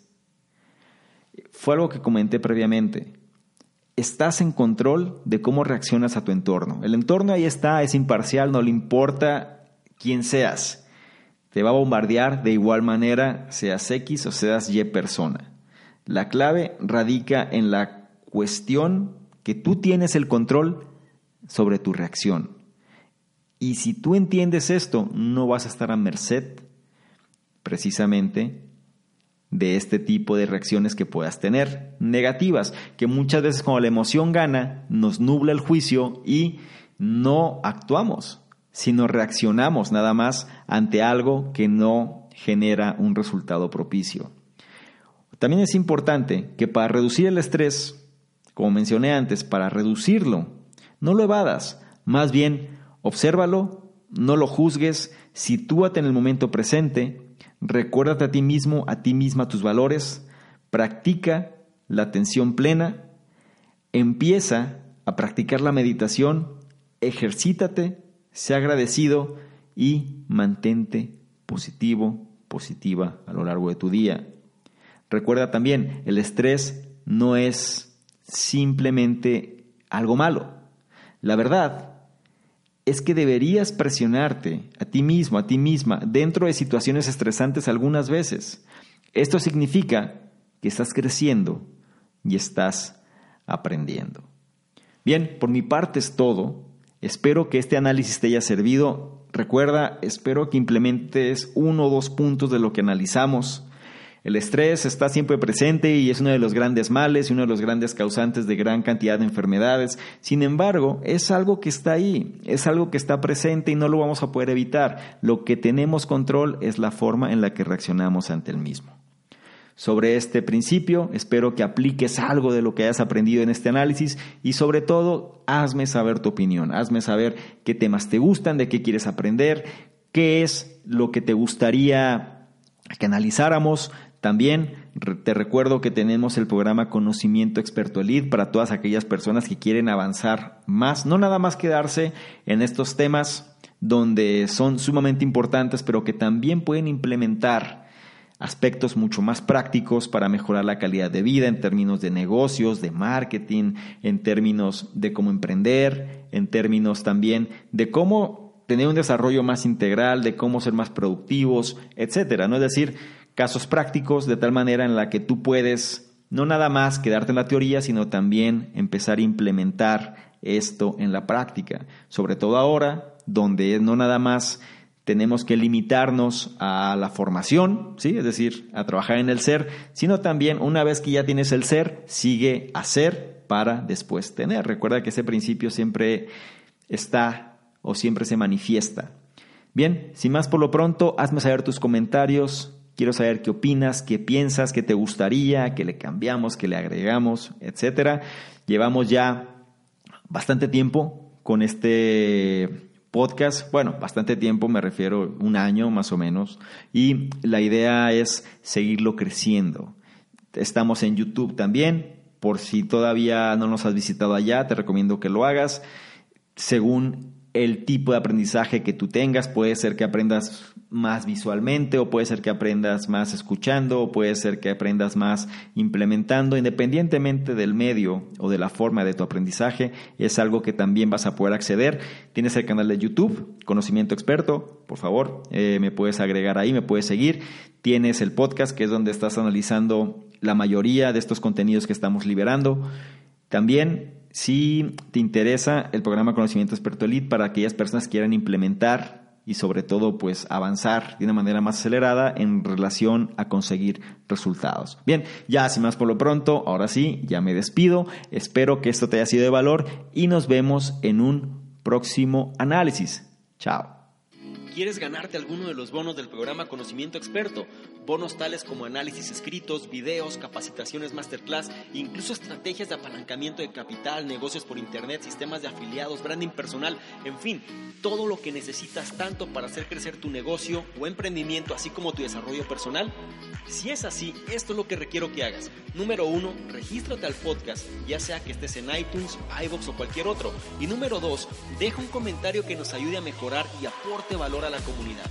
Speaker 1: Fue algo que comenté previamente. Estás en control de cómo reaccionas a tu entorno. El entorno ahí está, es imparcial, no le importa quién seas te va a bombardear de igual manera, seas X o seas Y persona. La clave radica en la cuestión que tú tienes el control sobre tu reacción. Y si tú entiendes esto, no vas a estar a merced precisamente de este tipo de reacciones que puedas tener, negativas, que muchas veces cuando la emoción gana, nos nubla el juicio y no actuamos sino reaccionamos nada más ante algo que no genera un resultado propicio. También es importante que para reducir el estrés, como mencioné antes, para reducirlo, no lo evadas, más bien obsérvalo, no lo juzgues, sitúate en el momento presente, recuérdate a ti mismo, a ti misma tus valores, practica la atención plena, empieza a practicar la meditación, ejercítate sea agradecido y mantente positivo, positiva a lo largo de tu día. Recuerda también, el estrés no es simplemente algo malo. La verdad es que deberías presionarte a ti mismo, a ti misma, dentro de situaciones estresantes algunas veces. Esto significa que estás creciendo y estás aprendiendo. Bien, por mi parte es todo. Espero que este análisis te haya servido. Recuerda, espero que implementes uno o dos puntos de lo que analizamos. El estrés está siempre presente y es uno de los grandes males y uno de los grandes causantes de gran cantidad de enfermedades. Sin embargo, es algo que está ahí, es algo que está presente y no lo vamos a poder evitar. Lo que tenemos control es la forma en la que reaccionamos ante el mismo sobre este principio. Espero que apliques algo de lo que hayas aprendido en este análisis y sobre todo hazme saber tu opinión, hazme saber qué temas te gustan, de qué quieres aprender, qué es lo que te gustaría que analizáramos. También te recuerdo que tenemos el programa Conocimiento Experto Elite para todas aquellas personas que quieren avanzar más, no nada más quedarse en estos temas donde son sumamente importantes, pero que también pueden implementar aspectos mucho más prácticos para mejorar la calidad de vida en términos de negocios, de marketing, en términos de cómo emprender, en términos también de cómo tener un desarrollo más integral, de cómo ser más productivos, etcétera, ¿no? Es decir, casos prácticos de tal manera en la que tú puedes no nada más quedarte en la teoría, sino también empezar a implementar esto en la práctica, sobre todo ahora, donde no nada más tenemos que limitarnos a la formación, ¿sí? es decir, a trabajar en el ser, sino también una vez que ya tienes el ser, sigue a ser para después tener. Recuerda que ese principio siempre está o siempre se manifiesta. Bien, sin más por lo pronto, hazme saber tus comentarios. Quiero saber qué opinas, qué piensas, qué te gustaría, qué le cambiamos, qué le agregamos, etcétera. Llevamos ya bastante tiempo con este podcast, bueno, bastante tiempo, me refiero un año más o menos, y la idea es seguirlo creciendo. Estamos en YouTube también, por si todavía no nos has visitado allá, te recomiendo que lo hagas. Según el tipo de aprendizaje que tú tengas. Puede ser que aprendas más visualmente o puede ser que aprendas más escuchando o puede ser que aprendas más implementando. Independientemente del medio o de la forma de tu aprendizaje, es algo que también vas a poder acceder. Tienes el canal de YouTube, Conocimiento Experto, por favor, eh, me puedes agregar ahí, me puedes seguir. Tienes el podcast, que es donde estás analizando la mayoría de estos contenidos que estamos liberando. También si te interesa el programa Conocimiento Experto Elite para aquellas personas que quieran implementar y sobre todo pues avanzar de una manera más acelerada en relación a conseguir resultados. Bien, ya sin más por lo pronto, ahora sí, ya me despido. Espero que esto te haya sido de valor y nos vemos en un próximo análisis. Chao.
Speaker 2: ¿Quieres ganarte alguno de los bonos del programa Conocimiento Experto? Bonos tales como análisis escritos, videos, capacitaciones masterclass, incluso estrategias de apalancamiento de capital, negocios por internet, sistemas de afiliados, branding personal, en fin, todo lo que necesitas tanto para hacer crecer tu negocio o emprendimiento, así como tu desarrollo personal. Si es así, esto es lo que requiero que hagas. Número uno, regístrate al podcast, ya sea que estés en iTunes, iBox o cualquier otro. Y número dos, deja un comentario que nos ayude a mejorar y aporte valor a la comunidad.